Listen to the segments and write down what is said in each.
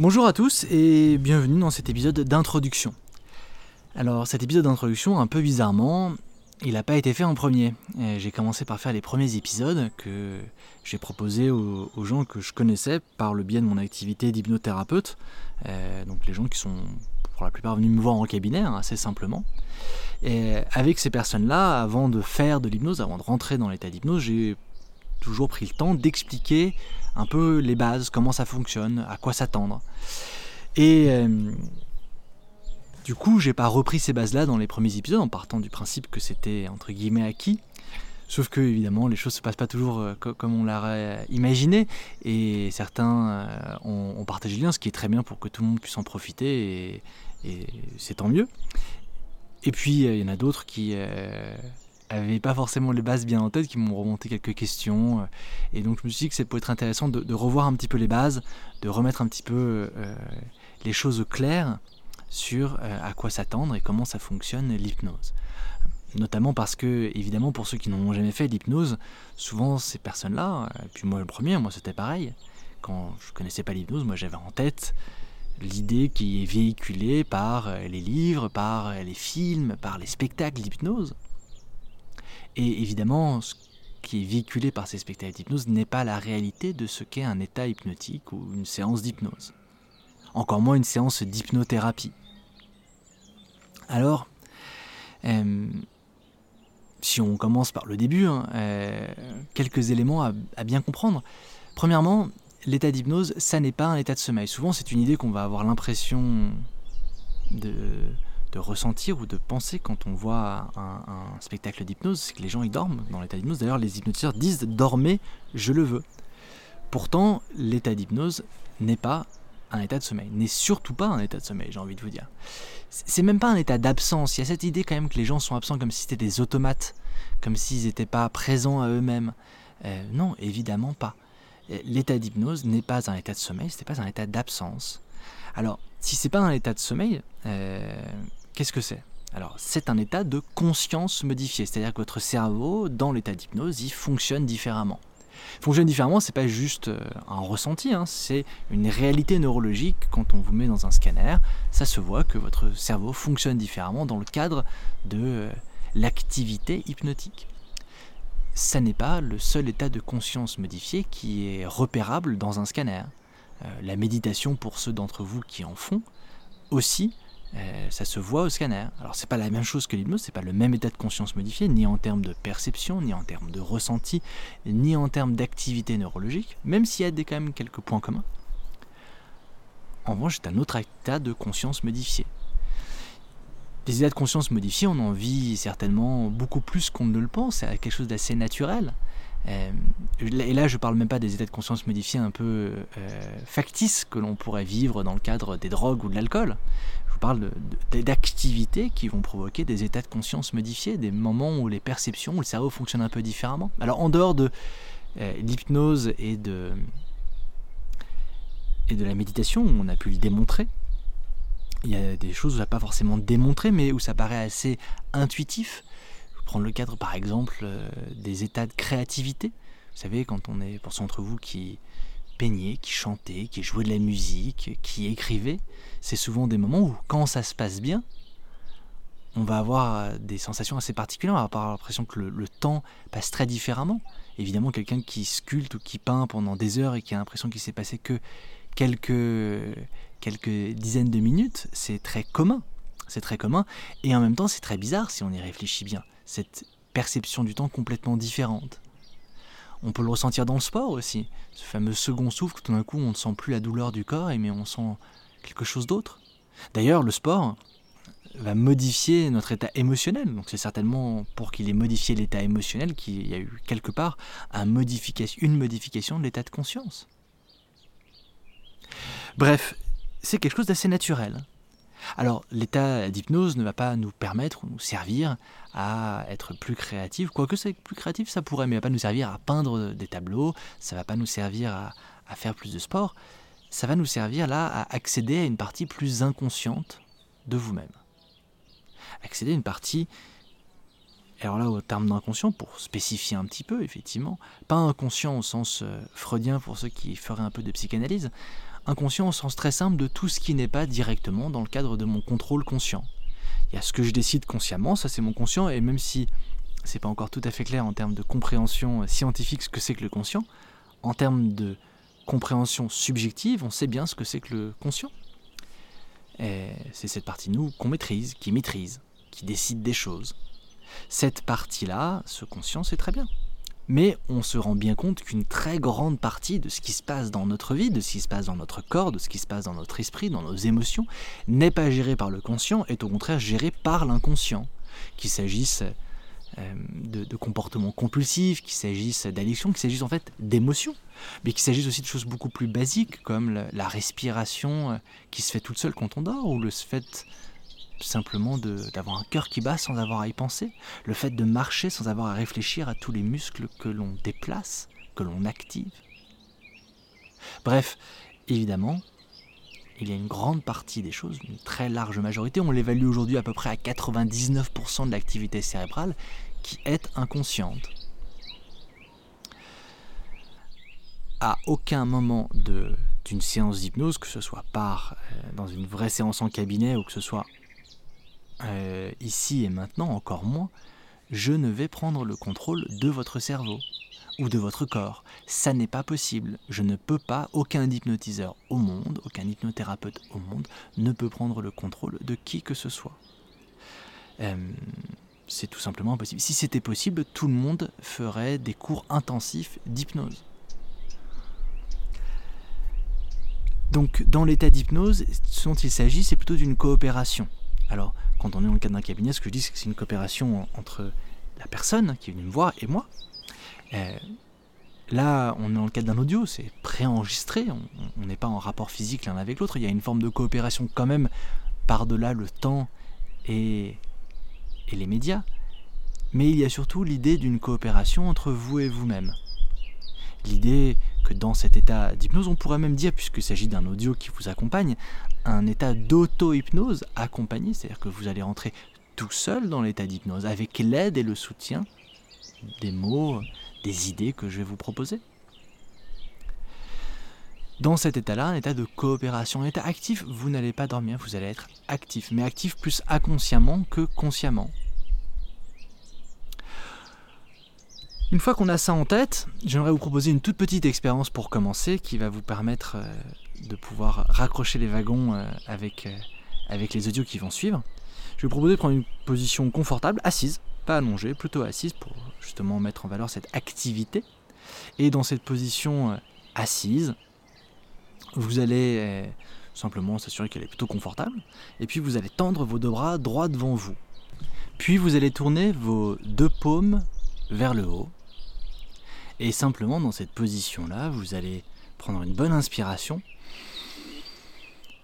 Bonjour à tous et bienvenue dans cet épisode d'introduction. Alors cet épisode d'introduction, un peu bizarrement, il n'a pas été fait en premier. J'ai commencé par faire les premiers épisodes que j'ai proposés aux, gens que je connaissais par le biais de mon activité d'hypnothérapeute. Euh, donc les gens qui sont pour la plupart venus me voir en cabinet, hein, assez simplement. Avec ces personnes-là, avant de faire de l'hypnose, avant de rentrer dans l'état d'hypnose, j'ai toujours pris le temps d'expliquer un peu les bases, comment ça fonctionne, à quoi s'attendre. Et euh, du coup, j'ai pas repris ces bases-là dans les premiers épisodes en partant du principe que c'était entre guillemets acquis. Sauf que évidemment, les choses se passent pas toujours euh, comme on l'aurait imaginé, et certains euh, ont, partagé le lien, ce qui est très bien pour que tout le monde puisse en profiter, et, c'est tant mieux. Et puis il y en a d'autres qui n'avaient pas forcément les bases bien en tête, qui m'ont remonté quelques questions. Euh, et donc je me suis dit que ça pourrait être intéressant de, revoir un petit peu les bases, de remettre un petit peu euh, les choses claires sur euh, à quoi s'attendre et comment ça fonctionne l'hypnose. Notamment parce que, évidemment, pour ceux qui n'ont jamais fait l'hypnose, souvent ces personnes-là, et puis moi le premier, moi c'était pareil, quand je connaissais pas l'hypnose, moi j'avais en tête l'idée qui est véhiculée par les livres, par les films, par les spectacles d'hypnose. Et évidemment, ce qui est véhiculé par ces spectacles d'hypnose n'est pas la réalité de ce qu'est un état hypnotique ou une séance d'hypnose. Encore moins une séance d'hypnothérapie. Alors, euh, si on commence par le début, hein, euh, quelques éléments à, bien comprendre. Premièrement, l'état d'hypnose, ça n'est pas un état de sommeil. Souvent, c'est une idée qu'on va avoir l'impression de, de ressentir ou de penser quand on voit un, spectacle d'hypnose, c'est que les gens ils dorment dans l'état d'hypnose. D'ailleurs, les hypnotiseurs disent dormez, je le veux. Pourtant, l'état d'hypnose n'est pas un état de sommeil, n'est surtout pas un état de sommeil, j'ai envie de vous dire. C'est même pas un état d'absence. Il y a cette idée quand même que les gens sont absents comme si c'était des automates, comme s'ils n'étaient pas présents à eux-mêmes. Euh, non, évidemment pas. L'état d'hypnose n'est pas un état de sommeil, ce pas un état d'absence. Alors, si c'est pas un état de sommeil, euh, Qu'est-ce que c'est? Alors, c'est un état de conscience modifié, c'est-à-dire que votre cerveau, dans l'état d'hypnose, il fonctionne différemment. Fonctionne différemment, c'est pas juste euh, un ressenti, hein, c'est une réalité neurologique. Quand on vous met dans un scanner, ça se voit que votre cerveau fonctionne différemment dans le cadre de euh, l'activité hypnotique. Ça n'est pas le seul état de conscience modifié qui est repérable dans un scanner. Euh, la méditation, pour ceux d'entre vous qui en font, aussi euh, ça se voit au scanner. Alors c'est pas la même chose que l'hypnose, c'est pas le même état de conscience modifié, ni en termes de perception, ni en termes de ressenti, ni en termes d'activité neurologique, même s'il y a des, quand même quelques points communs. En revanche, c'est un autre état de conscience modifié. Les états de conscience modifiés, on en vit certainement beaucoup plus qu'on ne le pense, c'est quelque chose d'assez naturel. Euh, et là, je parle même pas des états de conscience modifiés un peu euh, factices que l'on pourrait vivre dans le cadre des drogues ou de l'alcool je parle d'activités qui vont provoquer des états de conscience modifiés, des moments où les perceptions, où le cerveau fonctionne un peu différemment. Alors en dehors de euh, l'hypnose et de, la méditation, on a pu le démontrer, il y a des choses où ça pas forcément démontré, mais où ça paraît assez intuitif. Je vais prendre le cadre par exemple euh, des états de créativité. Vous savez, quand on est, pour ceux d'entre vous qui peignait, qui chantait, qui jouait de la musique, qui écrivait, c'est souvent des moments où, quand ça se passe bien, on va avoir euh, des sensations assez particulières, on va avoir l'impression que le, temps passe très différemment. Évidemment, quelqu'un qui sculpte ou qui peint pendant des heures et qui a l'impression qu'il s'est passé que quelques, quelques dizaines de minutes, c'est très commun. C'est très commun. Et en même temps, c'est très bizarre si on y réfléchit bien. Cette perception du temps complètement différente. On peut le ressentir dans le sport aussi. Ce fameux second souffle, tout d'un coup, on ne sent plus la douleur du corps, mais on sent quelque chose d'autre. D'ailleurs, le sport va modifier notre état émotionnel. Donc c'est certainement pour qu'il ait modifié l'état émotionnel qu'il y a eu quelque part une modification de l'état de conscience. Bref, c'est quelque chose d'assez naturel. Alors l'état d'hypnose ne va pas nous permettre ou nous servir à être plus créatif, quoique c'est plus créatif ça pourrait, mais ne va pas nous servir à peindre des tableaux, ça va pas nous servir à, faire plus de sport, ça va nous servir là à accéder à une partie plus inconsciente de vous-même. Accéder à une partie alors là, au terme d'inconscient, pour spécifier un petit peu, effectivement, pas inconscient au sens euh, freudien pour ceux qui feraient un peu de psychanalyse, inconscient au sens très simple de tout ce qui n'est pas directement dans le cadre de mon contrôle conscient. Il y a ce que je décide consciemment, ça c'est mon conscient, et même si c'est pas encore tout à fait clair en termes de compréhension euh, scientifique ce que c'est que le conscient, en termes de compréhension subjective, on sait bien ce que c'est que le conscient. C'est cette partie de nous qu'on maîtrise, qui maîtrise, qui décide des choses. Cette partie-là, ce conscient, c'est très bien. Mais on se rend bien compte qu'une très grande partie de ce qui se passe dans notre vie, de ce qui se passe dans notre corps, de ce qui se passe dans notre esprit, dans nos émotions, n'est pas gérée par le conscient, est au contraire gérée par l'inconscient. Qu'il s'agisse euh, de, comportements compulsifs, qu'il s'agisse d'addictions, qu'il s'agisse en fait d'émotions, mais qu'il s'agisse aussi de choses beaucoup plus basiques comme la, respiration euh, qui se fait toute seule quand on dort, ou le fait simplement d'avoir un cœur qui bat sans avoir à y penser, le fait de marcher sans avoir à réfléchir à tous les muscles que l'on déplace, que l'on active. Bref, évidemment, il y a une grande partie des choses, une très large majorité, on l'évalue aujourd'hui à peu près à 99% de l'activité cérébrale, qui est inconsciente. À aucun moment d'une séance d'hypnose, que ce soit par euh, dans une vraie séance en cabinet ou que ce soit euh, ici et maintenant encore moins, je ne vais prendre le contrôle de votre cerveau ou de votre corps. Ça n'est pas possible. Je ne peux pas, aucun hypnotiseur au monde, aucun hypnothérapeute au monde ne peut prendre le contrôle de qui que ce soit. Euh, c'est tout simplement impossible. Si c'était possible, tout le monde ferait des cours intensifs d'hypnose. Donc dans l'état d'hypnose, ce dont il s'agit, c'est plutôt d'une coopération. Alors, quand on est dans le cadre d'un cabinet, ce que je dis, c'est que c'est une coopération entre la personne qui est venue me voir et moi. Euh, là, on est dans le cadre d'un audio, c'est préenregistré, on n'est pas en rapport physique l'un avec l'autre, il y a une forme de coopération quand même par-delà le temps et, et les médias. Mais il y a surtout l'idée d'une coopération entre vous et vous-même. L'idée que dans cet état d'hypnose, on pourrait même dire, puisqu'il s'agit d'un audio qui vous accompagne, un état d'auto-hypnose accompagné, c'est-à-dire que vous allez rentrer tout seul dans l'état d'hypnose, avec l'aide et le soutien des mots, des idées que je vais vous proposer. Dans cet état-là, un état de coopération, un état actif, vous n'allez pas dormir, vous allez être actif, mais actif plus inconsciemment que consciemment. Une fois qu'on a ça en tête, j'aimerais vous proposer une toute petite expérience pour commencer qui va vous permettre euh, de pouvoir raccrocher les wagons euh, avec, euh, avec les audios qui vont suivre. Je vais vous proposer de prendre une position confortable, assise, pas allongée, plutôt assise pour justement mettre en valeur cette activité. Et dans cette position assise, vous allez simplement s'assurer qu'elle est plutôt confortable. Et puis vous allez tendre vos deux bras droit devant vous. Puis vous allez tourner vos deux paumes vers le haut. Et simplement dans cette position-là, vous allez prendre une bonne inspiration,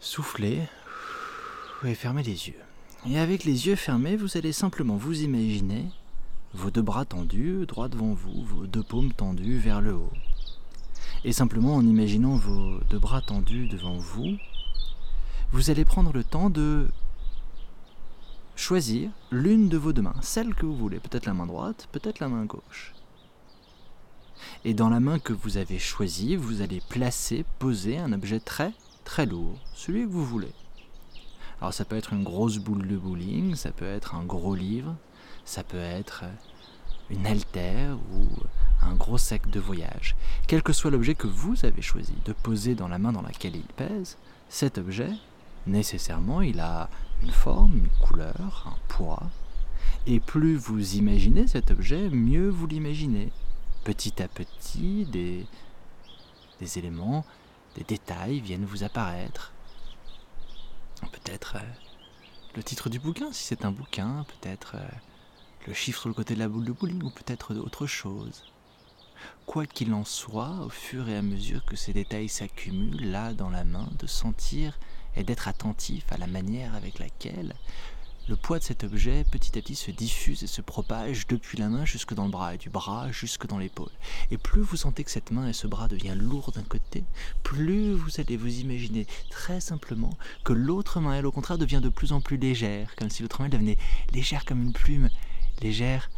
souffler et fermer les yeux. Et avec les yeux fermés, vous allez simplement vous imaginer vos deux bras tendus droit devant vous, vos deux paumes tendues vers le haut. Et simplement en imaginant vos deux bras tendus devant vous, vous allez prendre le temps de choisir l'une de vos deux mains, celle que vous voulez, peut-être la main droite, peut-être la main gauche. Et dans la main que vous avez choisie, vous allez placer, poser un objet très très lourd, celui que vous voulez. Alors ça peut être une grosse boule de bowling, ça peut être un gros livre, ça peut être une haltère ou un gros sac de voyage. Quel que soit l'objet que vous avez choisi de poser dans la main dans laquelle il pèse, cet objet, nécessairement, il a une forme, une couleur, un poids. Et plus vous imaginez cet objet, mieux vous l'imaginez. Petit à petit, des, éléments, des détails viennent vous apparaître. Peut-être euh, le titre du bouquin, si c'est un bouquin, peut-être euh, le chiffre sur le côté de la boule de bowling, ou peut-être autre chose. Quoi qu'il en soit, au fur et à mesure que ces détails s'accumulent là dans la main, de sentir et d'être attentif à la manière avec laquelle le poids de cet objet petit à petit se diffuse et se propage depuis la main jusque dans le bras et du bras jusque dans l'épaule. Et plus vous sentez que cette main et ce bras deviennent lourds d'un côté, plus vous allez vous imaginer très simplement que l'autre main, elle au contraire, devient de plus en plus légère, comme si l'autre main devenait légère comme une plume, légère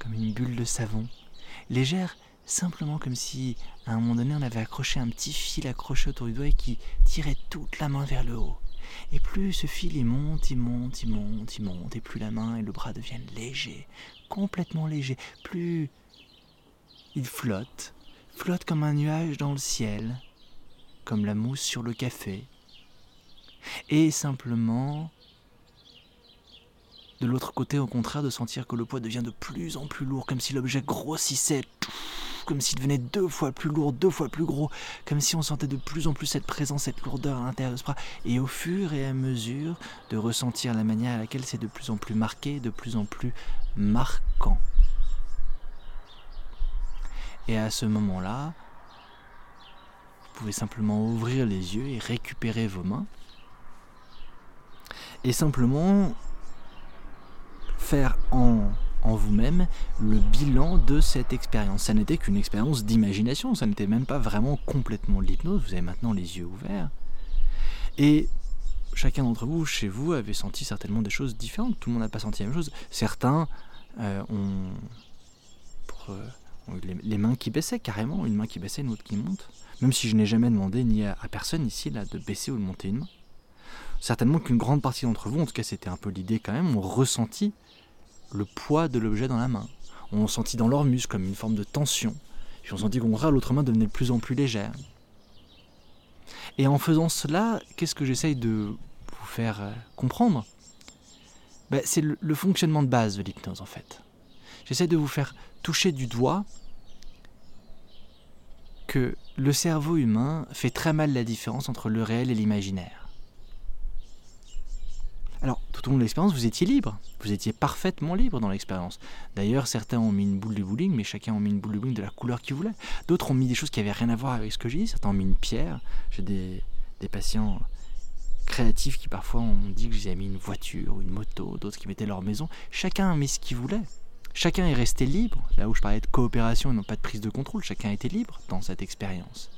comme une bulle de savon, légère simplement comme si à un moment donné on avait accroché un petit fil accroché autour du doigt et qui tirait toute la main vers le haut. Et plus ce fil il monte, il monte, il monte, il monte, et plus la main et le bras deviennent légers, complètement légers, plus il flotte, flotte comme un nuage dans le ciel, comme la mousse sur le café, et simplement de l'autre côté, au contraire, de sentir que le poids devient de plus en plus lourd, comme si l'objet grossissait, comme s'il devenait deux fois plus lourd, deux fois plus gros, comme si on sentait de plus en plus cette présence, cette lourdeur à l'intérieur de ce bras, et au fur et à mesure de ressentir la manière à laquelle c'est de plus en plus marqué, de plus en plus marquant. Et à ce moment-là, vous pouvez simplement ouvrir les yeux et récupérer vos mains. Et simplement faire en, en vous-même le bilan de cette expérience. Ça n'était qu'une expérience d'imagination, ça n'était même pas vraiment complètement l'hypnose, vous avez maintenant les yeux ouverts. Et chacun d'entre vous, chez vous, avait senti certainement des choses différentes. Tout le monde n'a pas senti la même chose. Certains euh, ont, euh, les, mains qui baissaient carrément, une main qui baissait, une autre qui monte. Même si je n'ai jamais demandé ni à, à, personne ici là, de baisser ou de monter une main. Certainement qu'une grande partie d'entre vous, en tout cas c'était un peu l'idée quand même, ont ressenti le poids de l'objet dans la main. On sentit dans leurs muscles comme une forme de tension. Puis on sentit qu'au contraire, l'autre main devenait de plus en plus légère. Et en faisant cela, qu'est-ce que j'essaye de vous faire euh, comprendre? Ben, C'est le, fonctionnement de base de l'hypnose en fait. J'essaie de vous faire toucher du doigt que le cerveau humain fait très mal la différence entre le réel et l'imaginaire. Alors, tout au long de l'expérience, vous étiez libre. Vous étiez parfaitement libre dans l'expérience. D'ailleurs, certains ont mis une boule de bowling, mais chacun a mis une boule de bowling de la couleur qu'ils voulaient. D'autres ont mis des choses qui n'avaient rien à voir avec ce que j'ai dit. Certains ont mis une pierre. J'ai des, patients créatifs qui parfois ont dit que j'ai mis une voiture ou une moto, d'autres qui mettaient leur maison. Chacun a mis ce qu'il voulait. Chacun est resté libre. Là où je parlais de coopération et non pas de prise de contrôle, chacun était libre dans cette expérience.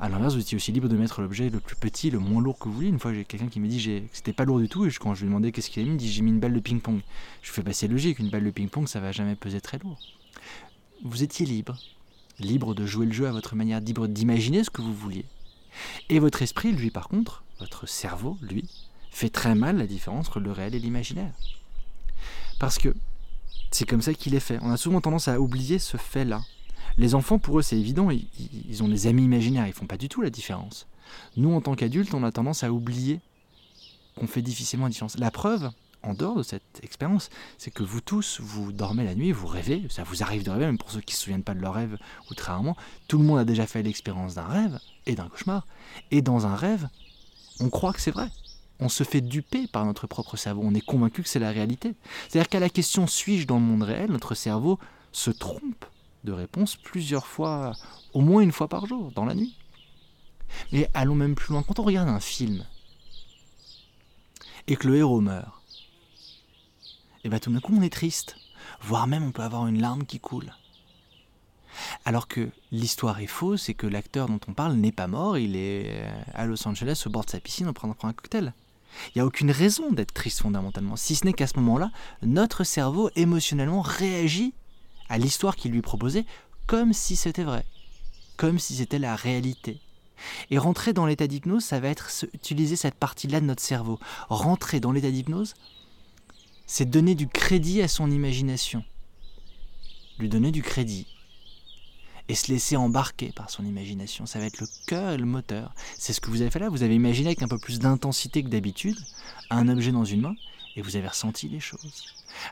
À l'inverse, vous étiez aussi libre de mettre l'objet le plus petit, le moins lourd que vous voulez. Une fois, j'ai quelqu'un qui m'a dit que c'était pas lourd du tout, et quand je lui ai demandé qu'est-ce qu'il a mis, il me dit j'ai mis une balle de ping-pong. Je fais passer logique, une balle de ping-pong, ça va jamais peser très lourd. Vous étiez libre, libre de jouer le jeu à votre manière, libre d'imaginer ce que vous vouliez. Et votre esprit, lui, par contre, votre cerveau, lui, fait très mal la différence entre le réel et l'imaginaire. Parce que c'est comme ça qu'il est fait. On a souvent tendance à oublier ce fait-là. Les enfants, pour eux, c'est évident, ils, ont des amis imaginaires, ils font pas du tout la différence. Nous, en tant qu'adultes, on a tendance à oublier qu'on fait difficilement la différence. La preuve, en dehors de cette expérience, c'est que vous tous, vous dormez la nuit, vous rêvez, ça vous arrive de rêver, même pour ceux qui ne se souviennent pas de leur rêve, ou très rarement, tout le monde a déjà fait l'expérience d'un rêve et d'un cauchemar. Et dans un rêve, on croit que c'est vrai. On se fait duper par notre propre cerveau, on est convaincu que c'est la réalité. C'est-à-dire qu'à la question suis-je dans le monde réel, notre cerveau se trompe de réponse plusieurs fois, au moins une fois par jour, dans la nuit. Mais allons même plus loin. Quand on regarde un film et que le héros meurt, et eh bien tout d'un coup on est triste, voire même on peut avoir une larme qui coule. Alors que l'histoire est fausse et que l'acteur dont on parle n'est pas mort, il est euh, à Los Angeles au bord de sa piscine en prendre un cocktail. Il n'y a aucune raison d'être triste fondamentalement, si ce n'est qu'à ce moment-là, notre cerveau émotionnellement réagit à l'histoire qu'il lui proposait comme si c'était vrai, comme si c'était la réalité. Et rentrer dans l'état d'hypnose, ça va être utiliser cette partie-là de notre cerveau. Rentrer dans l'état d'hypnose, c'est donner du crédit à son imagination. Lui donner du crédit. Et se laisser embarquer par son imagination. Ça va être le cœur et le moteur. C'est ce que vous avez fait là. Vous avez imaginé avec un peu plus d'intensité que d'habitude un objet dans une main et vous avez ressenti les choses.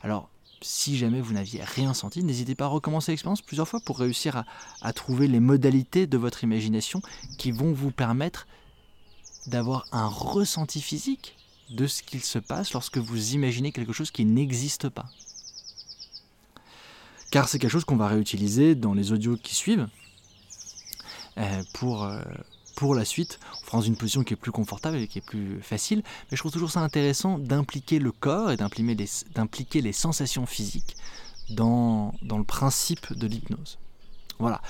Alors, si jamais vous n'aviez rien senti, n'hésitez pas à recommencer l'expérience plusieurs fois pour réussir à, trouver les modalités de votre imagination qui vont vous permettre d'avoir un ressenti physique de ce qu'il se passe lorsque vous imaginez quelque chose qui n'existe pas. Car c'est quelque chose qu'on va réutiliser dans les audios qui suivent euh, pour, euh, pour la suite, on fera dans une position qui est plus confortable et qui est plus facile. Mais je trouve toujours ça intéressant d'impliquer le corps et d'impliquer les, sensations physiques dans, dans le principe de l'hypnose. Voilà.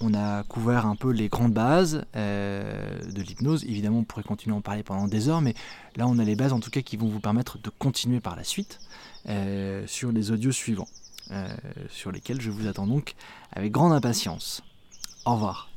on a couvert un peu les grandes bases de l'hypnose. Évidemment, on pourrait continuer à en parler pendant des heures, mais là, on a les bases en tout cas qui vont vous permettre de continuer par la suite sur les audios suivants, sur lesquels je vous attends donc avec grande impatience. Au revoir.